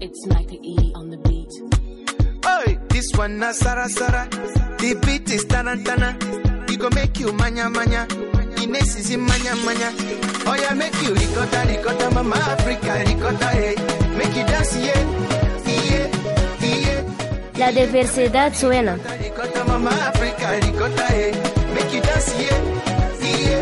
It's Mike E on the beat. Oi, this one na Sara Sara. The beat is tarantana. We go make you manya manya. Ines is in manya manya. Oh yeah, make you ricotta ricotta, mama Africa ricotta, hey. Eh. Make you dance, yeah, yeah, yeah. La diversidad suena. Ricotta, mama Africa ricotta, hey. Eh. Make you dance, yeah, yeah, yeah,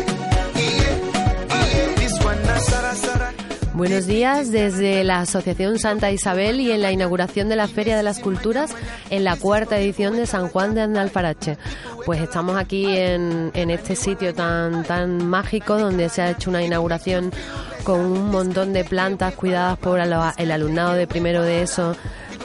Buenos días desde la Asociación Santa Isabel y en la inauguración de la Feria de las Culturas en la cuarta edición de San Juan de Andalfarache. Pues estamos aquí en, en este sitio tan, tan mágico donde se ha hecho una inauguración con un montón de plantas cuidadas por el alumnado de primero de eso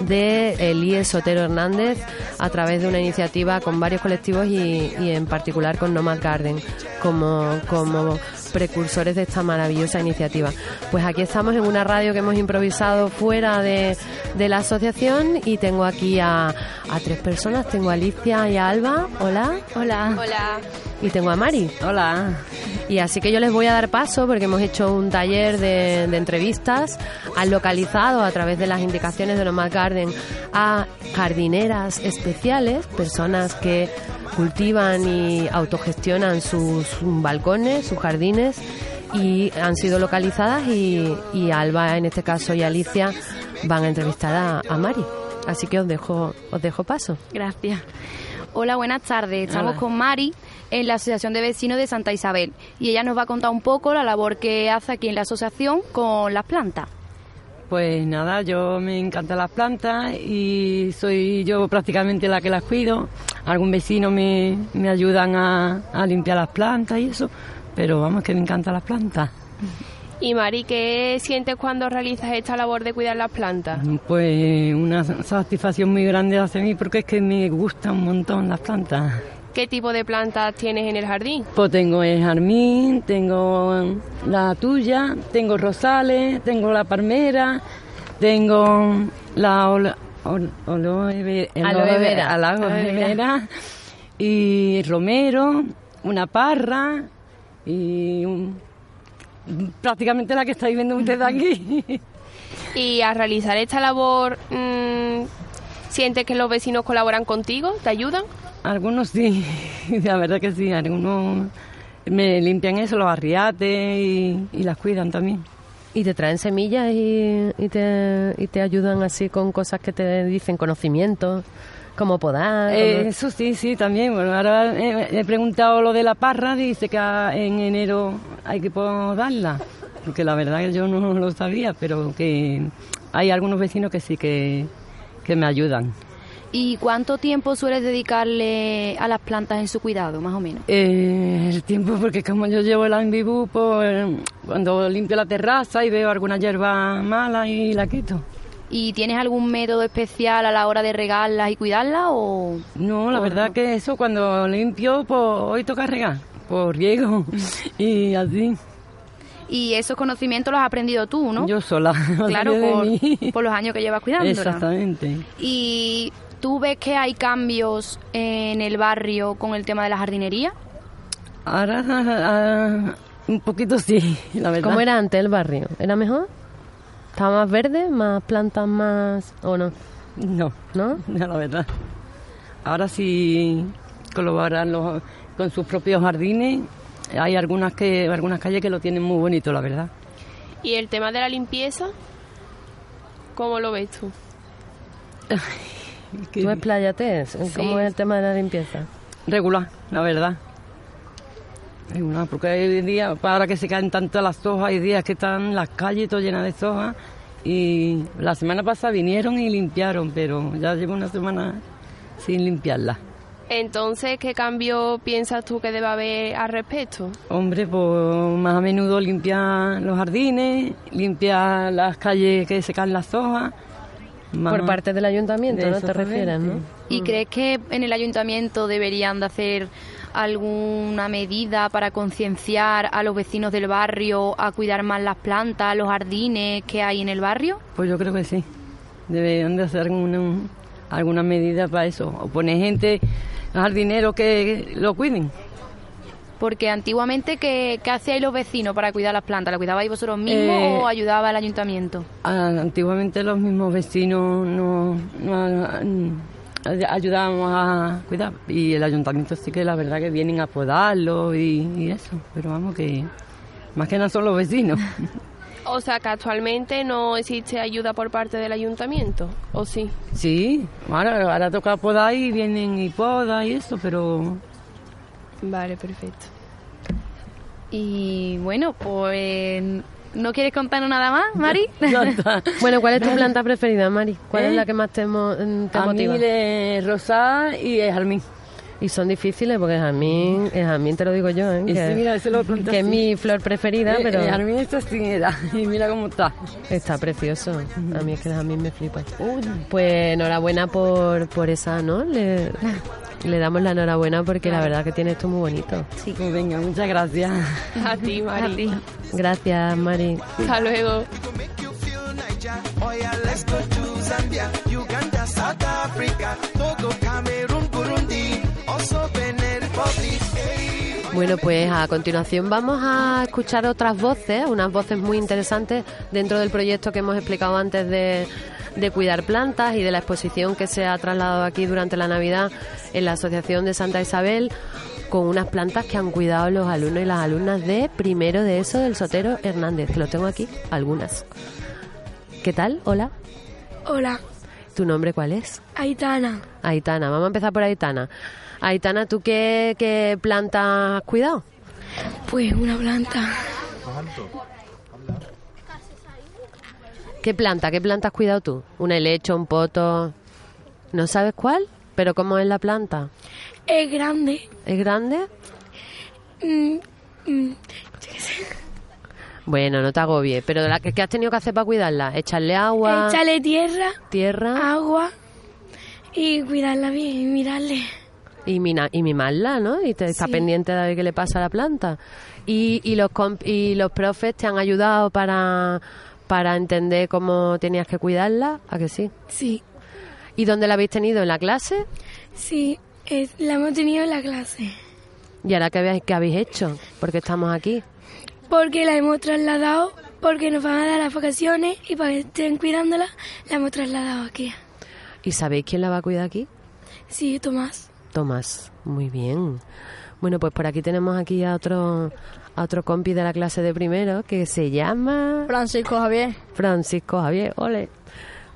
de Elías Sotero Hernández a través de una iniciativa con varios colectivos y, y en particular con Nomad Garden como, como precursores de esta maravillosa iniciativa. Pues aquí estamos en una radio que hemos improvisado fuera de, de la asociación y tengo aquí a, a tres personas. Tengo a Alicia y a Alba. Hola. Hola. Hola. Y tengo a Mari. Hola. Y así que yo les voy a dar paso porque hemos hecho un taller de, de entrevistas. Han localizado a través de las indicaciones de Nomad Garden a jardineras especiales, personas que cultivan y autogestionan sus balcones, sus jardines y han sido localizadas y, y Alba en este caso y Alicia van a entrevistar a, a Mari. Así que os dejo, os dejo paso. Gracias. Hola, buenas tardes. Estamos Hola. con Mari en la Asociación de Vecinos de Santa Isabel y ella nos va a contar un poco la labor que hace aquí en la asociación con las plantas. Pues nada, yo me encantan las plantas y soy yo prácticamente la que las cuido. Algún vecino me, me ayudan a, a limpiar las plantas y eso, pero vamos que me encantan las plantas. Y Mari, ¿qué sientes cuando realizas esta labor de cuidar las plantas? Pues una satisfacción muy grande hacia mí porque es que me gustan un montón las plantas. ¿Qué tipo de plantas tienes en el jardín? Pues tengo el jarmín, tengo la tuya, tengo rosales, tengo la palmera, tengo la ol- aloe ve- Aloe vera. aloe Aloe vera. vera y romero, una parra y un- prácticamente la que estáis viendo ustedes aquí. Y al realizar esta labor, mm, ¿sientes que los vecinos colaboran contigo? ¿Te ayudan? Algunos sí, la verdad que sí, algunos me limpian eso, los arriates y, y las cuidan también. Y te traen semillas y, y te, y te ayudan así con cosas que te dicen conocimientos, como podar. Eh, como- eso sí, sí, también. Bueno, ahora he, he preguntado lo de la parra, dice que en enero hay que podarla, porque la verdad que yo no lo sabía, pero que hay algunos vecinos que sí que, que me ayudan. ¿Y cuánto tiempo sueles dedicarle a las plantas en su cuidado, más o menos? Eh, el tiempo, porque como yo llevo el ambibú, pues cuando limpio la terraza y veo alguna hierba mala y la quito. ¿Y tienes algún método especial a la hora de regarlas y cuidarlas o...? No, la o verdad no? que eso cuando limpio, pues hoy toca regar, por riego y así. Y esos conocimientos los has aprendido tú, ¿no? Yo sola. Claro, por, por los años que llevas cuidándola. Exactamente. ¿Y tú ves que hay cambios en el barrio con el tema de la jardinería? Ahora ah, un poquito sí, la verdad. ¿Cómo era antes el barrio? ¿Era mejor? ¿Estaba más verde? ¿Más plantas más...? ¿O no? No, ¿No? la verdad. Ahora sí colaboran los, con sus propios jardines. Hay algunas que algunas calles que lo tienen muy bonito, la verdad. ¿Y el tema de la limpieza? ¿Cómo lo ves tú? ¿Tú expláyate? ¿Cómo es el tema de la limpieza? regular, la verdad. Regular, porque hay días, para que se caen tanto las hojas, hay días que están las calles todas llenas de hojas. Y la semana pasada vinieron y limpiaron, pero ya llevo una semana sin limpiarlas. Entonces, ¿qué cambio piensas tú que debe haber al respecto? Hombre, pues más a menudo limpiar los jardines, limpiar las calles que se caen las hojas. Por parte del ayuntamiento, ¿no? Te refieres, ¿no? ¿Y crees que en el ayuntamiento deberían de hacer alguna medida para concienciar a los vecinos del barrio a cuidar más las plantas, los jardines que hay en el barrio? Pues yo creo que sí. Deberían de hacer alguna, alguna medida para eso. O poner gente, jardineros que lo cuiden. Porque antiguamente, ¿qué, qué hacíais los vecinos para cuidar las plantas? ¿Las cuidabais vosotros mismos Eh, o ayudaba el ayuntamiento? Antiguamente los mismos vecinos no, no- ay- ayudábamos a cuidar y el ayuntamiento sí que la verdad que vienen a podarlo y, y eso, pero vamos que más que nada son los vecinos. O sea que actualmente no existe ayuda por parte del ayuntamiento, ¿o sí? Sí, ahora, ahora toca podar y vienen y podan y eso, pero Vale, perfecto. Y bueno, pues... ¿No quieres contarnos nada más, Mari? Bueno, ¿cuál es tu planta preferida, Mari? ¿Cuál es ¿Eh? la que más te, mo- te A mí de rosada y el jazmín. Y son difíciles porque el jazmín te lo digo yo, ¿eh? Y que, sí, mira, lo que es mi flor preferida, Eh, pero El jazmín está así era, y mira cómo está. está precioso. A mí es que el jazmín me flipa. Pues enhorabuena por, por esa, ¿no? Le, le damos la enhorabuena porque la verdad que tiene esto muy bonito. Pues venga, muchas gracias. A ti, Mari. Gracias, Mari. Hasta luego. make you feel Niger. Yeah, let's go to Zambia, Uganda, South Africa, Bueno, pues a continuación vamos a escuchar otras voces, unas voces muy interesantes dentro del proyecto que hemos explicado antes de, de cuidar plantas y de la exposición que se ha trasladado aquí durante la Navidad en la Asociación de Santa Isabel con unas plantas que han cuidado los alumnos y las alumnas de primero de eso del Sotero Hernández, que lo tengo aquí, algunas. ¿Qué tal? Hola. Hola, ¿Tu nombre cuál es? Aitana. Aitana. Vamos a empezar por Aitana. Aitana, ¿tú qué, qué planta has cuidado? Pues una planta. ¿Qué planta? ¿Qué planta has cuidado tú? ¿Un helecho, un poto? ¿No sabes cuál? ¿Pero cómo es la planta? Es grande. ¿Es grande? Mm, mm, Bueno, no te agobies. ¿Pero la que, qué has tenido que hacer para cuidarla? ¿Echarle agua? Échale tierra, ¿Tierra? agua y cuidarla bien y mirarle. Y, mina- y mimarla, ¿no? Y te está pendiente de ver qué le pasa a la planta. ¿Y, y, los, y los profes te han ayudado para, para entender cómo tenías que cuidarla? ¿A que sí? Sí, ¿Y dónde la habéis tenido? ¿En la clase? sí, es- la hemos tenido en la clase. ¿Y ahora qué habéis, qué habéis hecho? Porque estamos aquí. Porque la hemos trasladado, porque nos van a dar las vacaciones y para que estén cuidándola, la hemos trasladado aquí. ¿Y sabéis quién la va a cuidar aquí? Sí, Tomás. Tomás, muy bien. Bueno, pues por aquí tenemos aquí a otro a otro compi de la clase de primero que se llama Francisco Javier. Francisco Javier. Ole.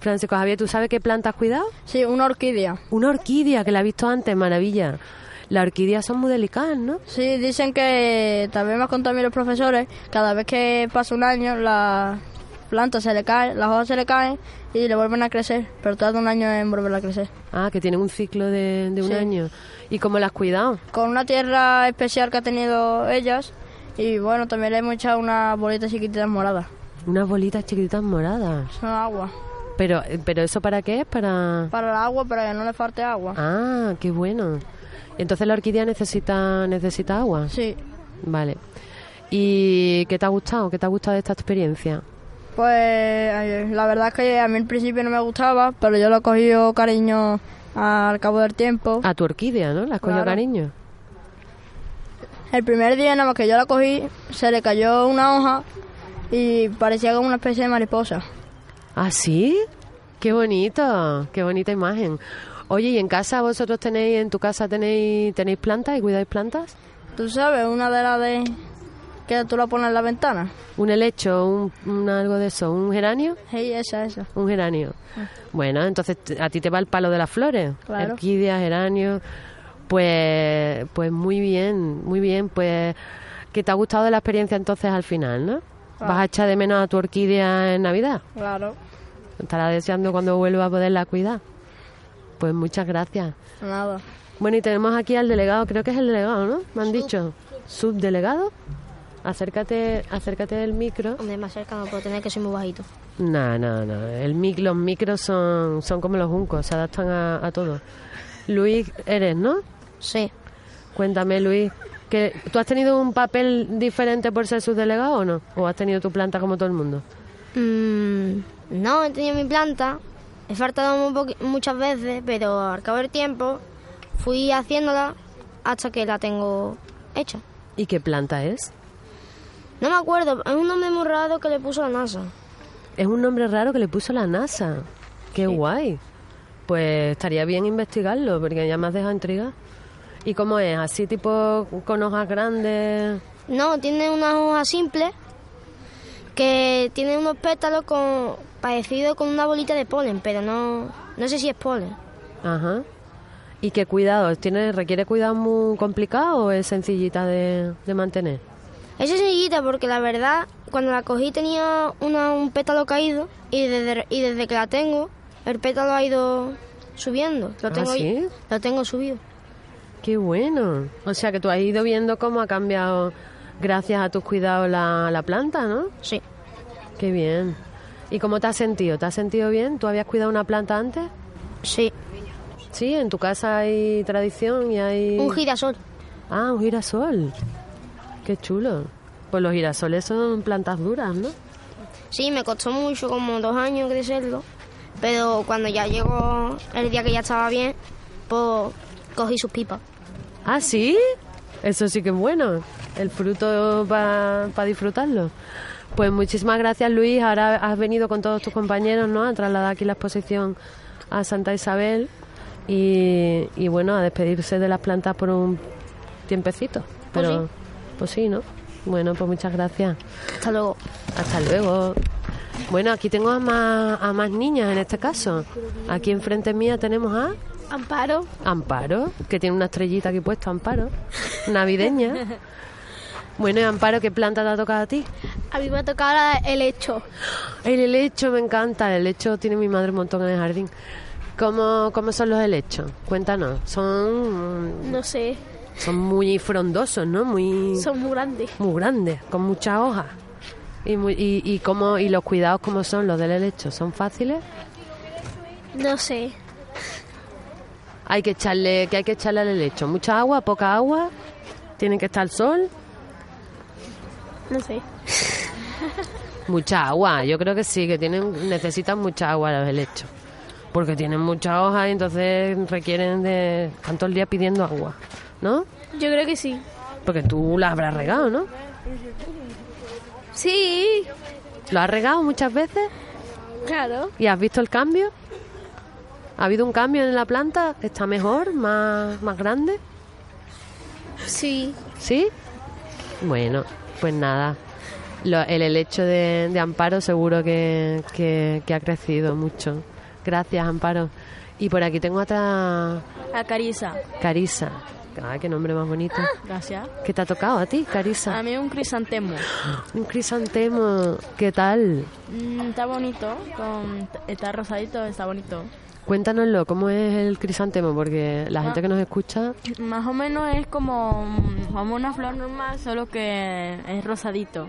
Francisco Javier, ¿tú sabes qué planta has cuidado? Sí, una orquídea. Una orquídea que la he visto antes, maravilla. Las orquídeas son muy delicadas, ¿no? Sí, dicen que también me han contado a mí los profesores, cada vez que pasa un año las plantas se le caen, las hojas se le caen y le vuelven a crecer, pero tarda un año en volver a crecer. Ah, que tienen un ciclo de, de un Sí. año. ¿Y cómo las cuidado? Con una tierra especial que ha tenido ellas y bueno, también le hemos echado unas bolitas chiquititas moradas. Unas bolitas chiquititas moradas. Son agua. Pero, pero ¿eso para qué es? Para... Para el agua, para que no le falte agua. Ah, qué bueno. Entonces la orquídea necesita, necesita agua. Sí. Vale. ¿Y qué te ha gustado? ¿Qué te ha gustado de esta experiencia? Pues la verdad es que a mí al principio no me gustaba, pero yo lo he cogido cariño al cabo del tiempo. A tu orquídea, ¿no? ¿La has cogido Claro. cariño? El primer día nada más que yo la cogí, se le cayó una hoja y parecía como una especie de mariposa. ¿Ah, sí? Qué bonito, qué bonita imagen. Oye, ¿y en casa vosotros tenéis, en tu casa tenéis, tenéis plantas y cuidáis plantas? Tú sabes, una de las de que tú la pones en la ventana. ¿Un helecho, un, un algo de eso? ¿Un geranio? Sí, esa, esa. Un geranio. Bueno, entonces a ti te va el palo de las flores. Claro. Orquídeas, geranio. Pues, pues muy bien, muy bien. Pues que te ha gustado de la experiencia entonces al final, ¿no? ¿Vas a echar de menos a tu orquídea en Navidad? Claro. Estará deseando cuando vuelva a poderla cuidar. Pues muchas gracias. Nada. Bueno, y tenemos aquí al delegado, creo que es el delegado, ¿no? Me han dicho. ¿Subdelegado? Acércate, acércate del micro. Hombre, más cerca no puedo tener que soy muy bajito. No, no, no. El mic, los micros son, son como los juncos, se adaptan a, a todo. Luis, eres, ¿no? Sí. Cuéntame, Luis, que ¿tú has tenido un papel diferente por ser subdelegado o no? ¿O has tenido tu planta como todo el mundo? Mm, no, he tenido mi planta. He faltado muchas veces, pero al cabo del tiempo fui haciéndola hasta que la tengo hecha. ¿Y qué planta es? No me acuerdo, es un nombre muy raro que le puso la NASA. Es un nombre raro que le puso la NASA. Qué guay. Pues estaría bien investigarlo, porque ya me has dejado intrigada. ¿Y cómo es? ¿Así tipo con hojas grandes? No, tiene unas hojas simples que tiene unos pétalos con parecido con una bolita de polen, pero no, no sé si es polen. Ajá. ¿Y qué cuidados? ¿Tiene, ¿Requiere cuidado muy complicado o es sencillita de, de mantener? Es sencillita porque la verdad, cuando la cogí tenía una, un pétalo caído y desde, y desde que la tengo, el pétalo ha ido subiendo. Lo ¿Ah, tengo, sí? lo tengo subido. Qué bueno. O sea que tú has ido viendo cómo ha cambiado gracias a tus cuidados la, la planta, ¿no? Sí. Qué bien. ¿Y cómo te has sentido? ¿Te has sentido bien? ¿Tú habías cuidado una planta antes? Sí. Sí, en tu casa hay tradición y hay... Un girasol. Ah, un girasol. Qué chulo. Pues los girasoles son plantas duras, ¿no? Sí, me costó mucho, como dos años crecerlo. Pero cuando ya llegó el día que ya estaba bien, pues cogí sus pipas. Ah, sí. Eso sí que es bueno. El fruto para disfrutarlo. Pues muchísimas gracias, Luis. Ahora has venido con todos tus compañeros, ¿no? A trasladar aquí la exposición a Santa Isabel y, y bueno, a despedirse de las plantas por un tiempecito. Pues Pero, sí. Pues sí, ¿no? Bueno, pues muchas gracias. Hasta luego. Hasta luego. Bueno, aquí tengo a más, a más niñas en este caso. Aquí enfrente mía tenemos a Amparo. Amparo, que tiene una estrellita aquí puesta, Amparo, navideña. Bueno, y Amparo, ¿qué planta te ha tocado a ti? A mí me ha tocado el hecho. El helecho me encanta, el helecho tiene mi madre un montón en el jardín. ¿Cómo, cómo son los helechos? Cuéntanos. Son, No sé, son muy frondosos, ¿no? Muy, son muy grandes. muy grandes, con muchas hojas. Y, muy- y, y, cómo, y los cuidados, ¿cómo son los del helecho? ¿Son fáciles? No sé. Hay que echarle, ¿qué hay que echarle al helecho? ¿Mucha agua? ¿Poca agua? ¿Tiene que estar al sol? No sé. Mucha agua, yo creo que sí, que tienen necesitan mucha agua los helechos. Porque tienen mucha hoja y entonces requieren de tantos días pidiendo agua, ¿no? Yo creo que sí. Porque tú la habrás regado, ¿no? Sí, ¿Lo has regado muchas veces? claro. ¿Y has visto el cambio? ¿Ha habido un cambio en la planta? ¿Está mejor? ¿Más, más grande? Sí. ¿Sí? Bueno, pues nada. Lo- el helecho de, de Amparo seguro que, que- que ha crecido mucho. Gracias, Amparo. Y por aquí tengo a otra A Carisa. Carisa. Ay, qué nombre más bonito. Gracias. ¿Qué te ha tocado a ti, Carisa? A mí un crisantemo. Un crisantemo. ¿Qué tal? Mm, está bonito, con, está rosadito, está bonito. Cuéntanoslo, ¿cómo es el crisantemo? Porque la gente que nos escucha... Más o menos es como, mm, como una flor normal, solo que es rosadito.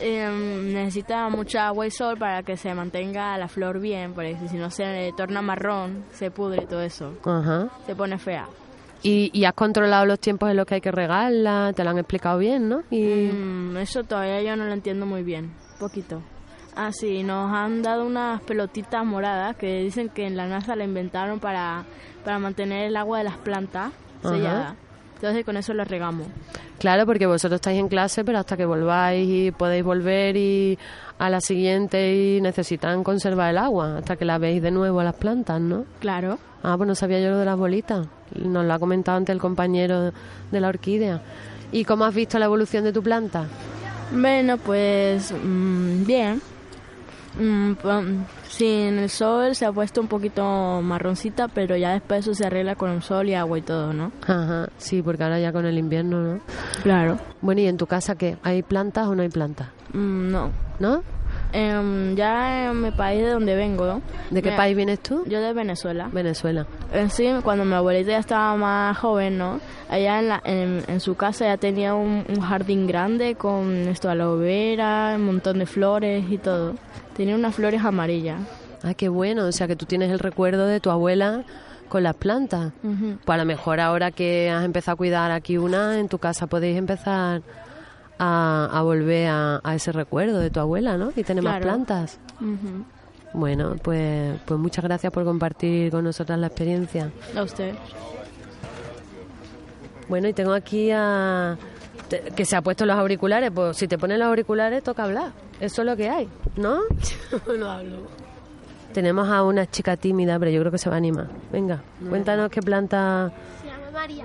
Em, necesita mucha agua y sol para que se mantenga la flor bien, porque si no se torna marrón, se pudre todo eso. Ajá. Se pone fea. ¿Y, y has controlado los tiempos en los que hay que regarla? ¿Te lo han explicado bien, no? Y... Mm, eso todavía yo no lo entiendo muy bien, poquito. Ah, sí, nos han dado unas pelotitas moradas que dicen que en la NASA la inventaron para, para mantener el agua de las plantas Ajá. sellada. Entonces con eso lo regamos. Claro, porque vosotros estáis en clase, pero hasta que volváis y podéis volver y a la siguiente y necesitan conservar el agua hasta que la veis de nuevo a las plantas, ¿no? Claro. Ah, pues no sabía yo lo de las bolitas. Nos lo ha comentado antes el compañero de la orquídea. ¿Y cómo has visto la evolución de tu planta? Bueno, pues mm, bien. Mm, pues, sí, en el sol se ha puesto un poquito marroncita, pero ya después eso se arregla con el sol y agua y todo, ¿no? Ajá, sí, porque ahora ya con el invierno, ¿no? Claro. Bueno, ¿y en tu casa qué? ¿Hay plantas o no hay plantas? Mm, no. ¿No? Em, ya en mi país de donde vengo, ¿no? ¿De qué Me- país vienes tú? Yo de Venezuela. Venezuela. En sí, cuando mi abuelita ya estaba más joven, ¿no? Allá en, la, en, en su casa ya tenía un, un jardín grande con esto, aloe vera, un montón de flores y todo. Tenía unas flores amarillas. Ah, qué bueno. O sea, que tú tienes el recuerdo de tu abuela con las plantas. Ujú. Pues a lo mejor ahora que has empezado a cuidar aquí una, en tu casa podéis empezar a, a volver a, a ese recuerdo de tu abuela, ¿no? Y tener más plantas. Bueno, pues, pues muchas gracias por compartir con nosotras la experiencia. A usted. Bueno, y tengo aquí a, que se ha puesto los auriculares, pues si te pones los auriculares toca hablar. Eso es lo que hay, ¿no? no hablo. Tenemos a una chica tímida, pero yo creo que se va a animar. Venga, cuéntanos qué planta... Se llama María.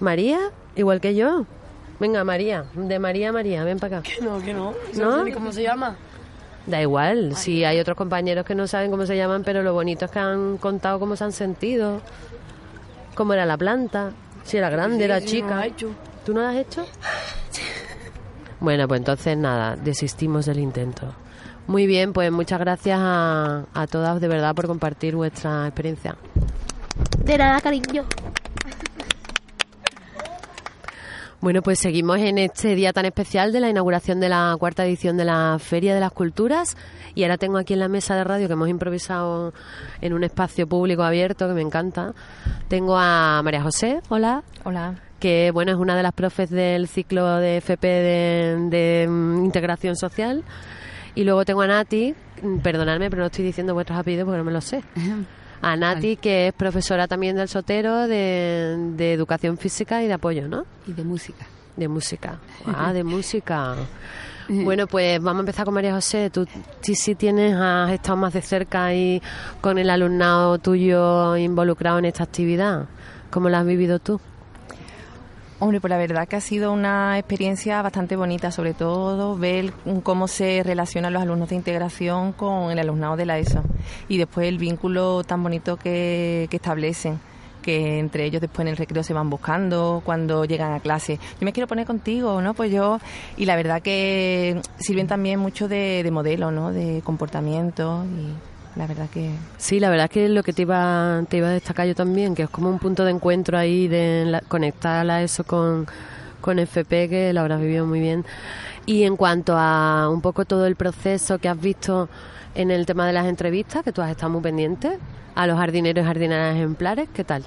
María, igual que yo. Venga, María, de María a María, ven para acá. Que no, que no. ¿No? ni cómo se llama. Da igual, si hay otros compañeros que no saben cómo se llaman, pero lo bonito es que han contado cómo se han sentido, cómo era la planta, si era grande, Sí, era sí, no chica. lo ha hecho. ¿Tú no lo has hecho? Bueno, pues entonces nada, desistimos del intento. Muy bien, pues muchas gracias a, a todas de verdad por compartir vuestra experiencia. De nada, cariño. Bueno, pues seguimos en este día tan especial de la inauguración de la cuarta edición de la Feria de las Culturas y ahora tengo aquí en la mesa de radio que hemos improvisado en un espacio público abierto que me encanta. Tengo a María José, hola. Hola. Que bueno, es una de las profes del ciclo de FP de, de, mm, integración social. Y luego tengo a Nati, perdonadme, pero no estoy diciendo vuestros apellidos porque no me lo sé. A Nati, que es profesora también del Sotero de, de educación física y de apoyo, ¿no? Y de música. De música. Ah, de música. Bueno, pues vamos a empezar con María José. Tú sí, sí tienes, has estado más de cerca ahí con el alumnado tuyo involucrado en esta actividad. ¿Cómo la has vivido tú? Hombre, pues la verdad que ha sido una experiencia bastante bonita, sobre todo ver cómo se relacionan los alumnos de integración con el alumnado de la ESO y después el vínculo tan bonito que, que establecen que entre ellos después en el recreo se van buscando cuando llegan a clase. Yo me quiero poner contigo, ¿no? Pues yo, y la verdad que sirven también mucho de, de modelo, ¿no? De comportamiento y la verdad que Sí, la verdad es que lo que te iba, te iba a destacar yo también, que es como un punto de encuentro ahí de la- conectar a eso con, con FP, que lo habrás vivido muy bien. Y en cuanto a un poco todo el proceso que has visto en el tema de las entrevistas, que tú has estado muy pendiente, a los jardineros y jardineras ejemplares, ¿qué tal?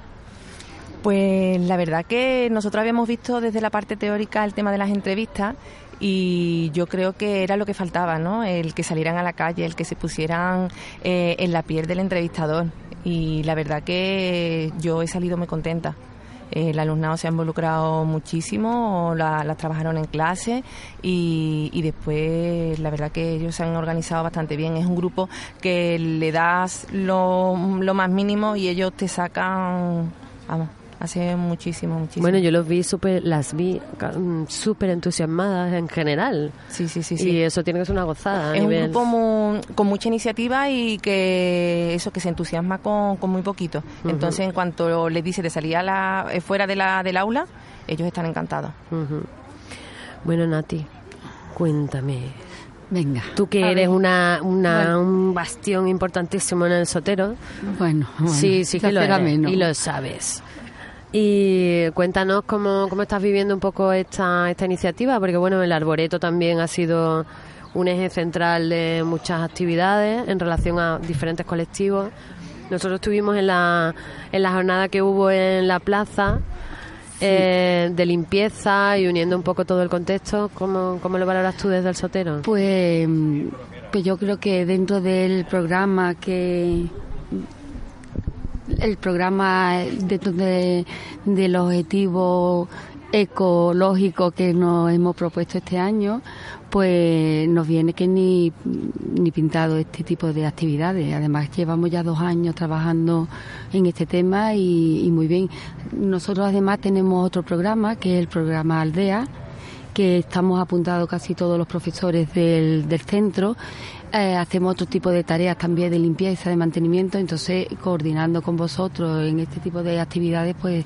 Pues la verdad que nosotros habíamos visto desde la parte teórica el tema de las entrevistas y yo creo que era lo que faltaba, ¿no? El que salieran a la calle, el que se pusieran eh, en la piel del entrevistador y la verdad que yo he salido muy contenta. El alumnado se ha involucrado muchísimo, la- las trabajaron en clase y, y después la verdad que ellos se han organizado bastante bien. Es un grupo que le das lo, lo más mínimo y ellos te sacan, vamos, hace muchísimo, muchísimo. Bueno, yo los vi súper, las vi mm, súper entusiasmadas en general. Sí, sí, sí. sí. Y eso tiene que ser una gozada. a es un nivel- grupo mu- con mucha iniciativa y que eso que se entusiasma con, con muy poquito. Entonces, en cuanto les dice de salir a la, eh, fuera de la, del aula, ellos están encantados. Bueno, Nati, cuéntame. Venga. Tú que eres una, una- Bueno. un bastión importantísimo en el sotero. Bueno, bueno, sí, sí que lo eres, menos. y lo sabes. Y cuéntanos cómo, cómo estás viviendo un poco esta, esta iniciativa, porque bueno, el arboreto también ha sido un eje central de muchas actividades en relación a diferentes colectivos. Nosotros estuvimos en la, en la jornada que hubo en la plaza eh, de limpieza y uniendo un poco todo el contexto. ¿Cómo, cómo lo valoras tú desde el sotero? Pues, pues yo creo que dentro del programa que el programa dentro de, del objetivo ecológico que nos hemos propuesto este año, pues nos viene que ni, ni pintado este tipo de actividades. Además, llevamos ya dos años trabajando en este tema y, y muy bien. Nosotros además tenemos otro programa, que es el programa Aldea, que estamos apuntados casi todos los profesores del, del centro. Eh, hacemos otro tipo de tareas también de limpieza, de mantenimiento, entonces coordinando con vosotros en este tipo de actividades, pues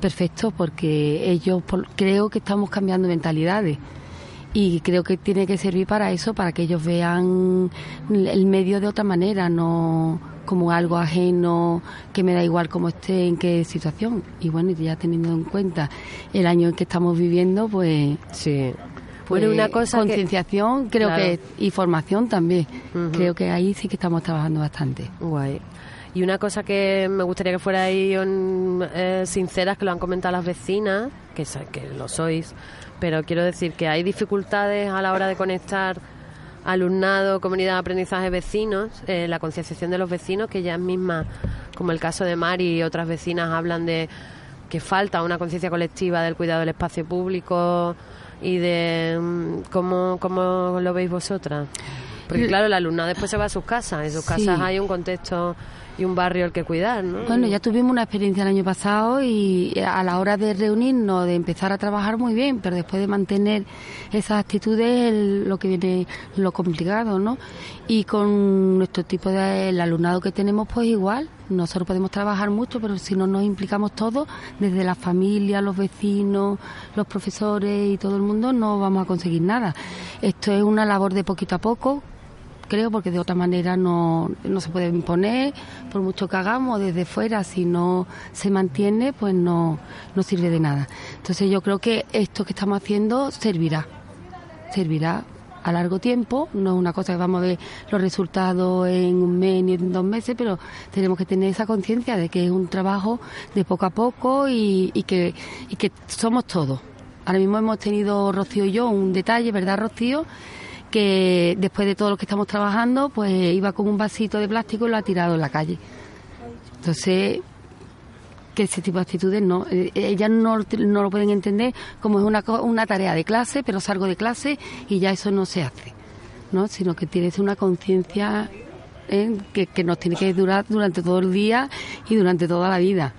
perfecto, porque ellos por- creo que estamos cambiando mentalidades y creo que tiene que servir para eso, para que ellos vean el medio de otra manera, no como algo ajeno, que me da igual cómo esté, en qué situación. Y bueno, ya teniendo en cuenta el año en que estamos viviendo, pues... Sí. Pues, Bueno, una cosa que- concienciación creo Claro. que y formación también creo que ahí sí que estamos trabajando bastante Guay. Y una cosa que me gustaría que fuera ahí mm, eh, sinceras, que lo han comentado las vecinas, que, que lo sois, pero quiero decir que hay dificultades a la hora de conectar alumnado, comunidad de aprendizaje, vecinos, eh, la concienciación de los vecinos, que ellas mismas, como el caso de Mari y otras vecinas, hablan de que falta una conciencia colectiva del cuidado del espacio público, y de mm, cómo, cómo lo veis vosotras. Porque claro, la alumna después se va a sus casas, en sus Sí. casas hay un contexto y un barrio al que cuidar, ¿no? Bueno, ya tuvimos una experiencia el año pasado y a la hora de reunirnos, de empezar a trabajar muy bien, pero después de mantener esas actitudes es lo que viene lo complicado, ¿no? Y con nuestro tipo de el alumnado que tenemos, pues igual, nosotros podemos trabajar mucho, pero si no nos implicamos todos, desde la familia, los vecinos, los profesores y todo el mundo, no vamos a conseguir nada. Esto es una labor de poquito a poco, creo, porque de otra manera no, no se puede imponer, por mucho que hagamos desde fuera, si no se mantiene, pues no, no sirve de nada. Entonces yo creo que esto que estamos haciendo servirá, servirá a largo tiempo, no es una cosa que vamos a ver los resultados en un mes ni en dos meses, pero tenemos que tener esa conciencia de que es un trabajo de poco a poco y, y que, y que somos todos. Ahora mismo hemos tenido, Rocío y yo, un detalle, ¿verdad, Rocío? Que después de todo lo que estamos trabajando, pues iba con un vasito de plástico y lo ha tirado en la calle. Entonces, que ese tipo de actitudes no, eh, ellas no, no lo pueden entender como es una, una tarea de clase, pero salgo de clase y ya eso no se hace, ¿no? Sino que tiene que ser una conciencia ¿eh? que, que nos tiene que durar durante todo el día y durante toda la vida.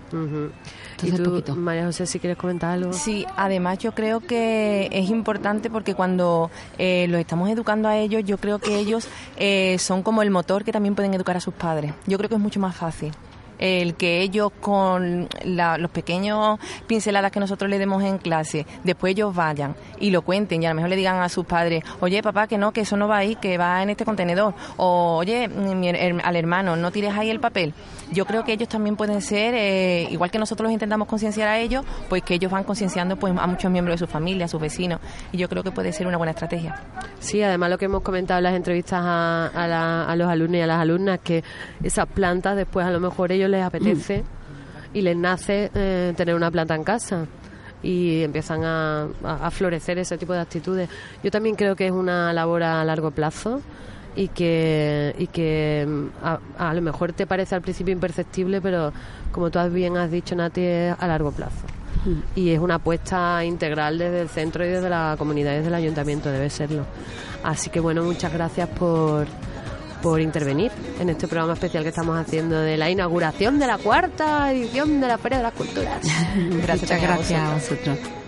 ¿Y Entonces, tú, María José, si quieres comentar algo? Sí, además yo creo que es importante porque cuando eh, los estamos educando a ellos, yo creo que ellos eh, son como el motor que también pueden educar a sus padres. Yo creo que es mucho más fácil el que ellos con la- los pequeños pinceladas que nosotros le demos en clase, después ellos vayan y lo cuenten y a lo mejor le digan a sus padres, oye papá, que no, que eso no va ahí, que va en este contenedor, o oye al hermano, no tires ahí el papel. Yo creo que ellos también pueden ser, eh, igual que nosotros los intentamos concienciar a ellos, pues que ellos van concienciando pues a muchos miembros de su familia, a sus vecinos, y yo creo que puede ser una buena estrategia. Sí, además lo que hemos comentado en las entrevistas a, a la- a los alumnos y a las alumnas, que esas plantas después a lo mejor ellos les apetece y les nace eh, tener una planta en casa y empiezan a, a- a florecer ese tipo de actitudes. Yo también creo que es una labor a largo plazo y que, y que mm, a, a lo mejor te parece al principio imperceptible, pero como tú has bien has dicho, Nati, es a largo plazo. Y es una apuesta integral desde el centro y desde la comunidad y desde el ayuntamiento, debe serlo. Así que bueno, muchas gracias por, por intervenir en este programa especial que estamos haciendo de la inauguración de la cuarta edición de la Feria de las Culturas. Gracias Muchas gracias a vosotros.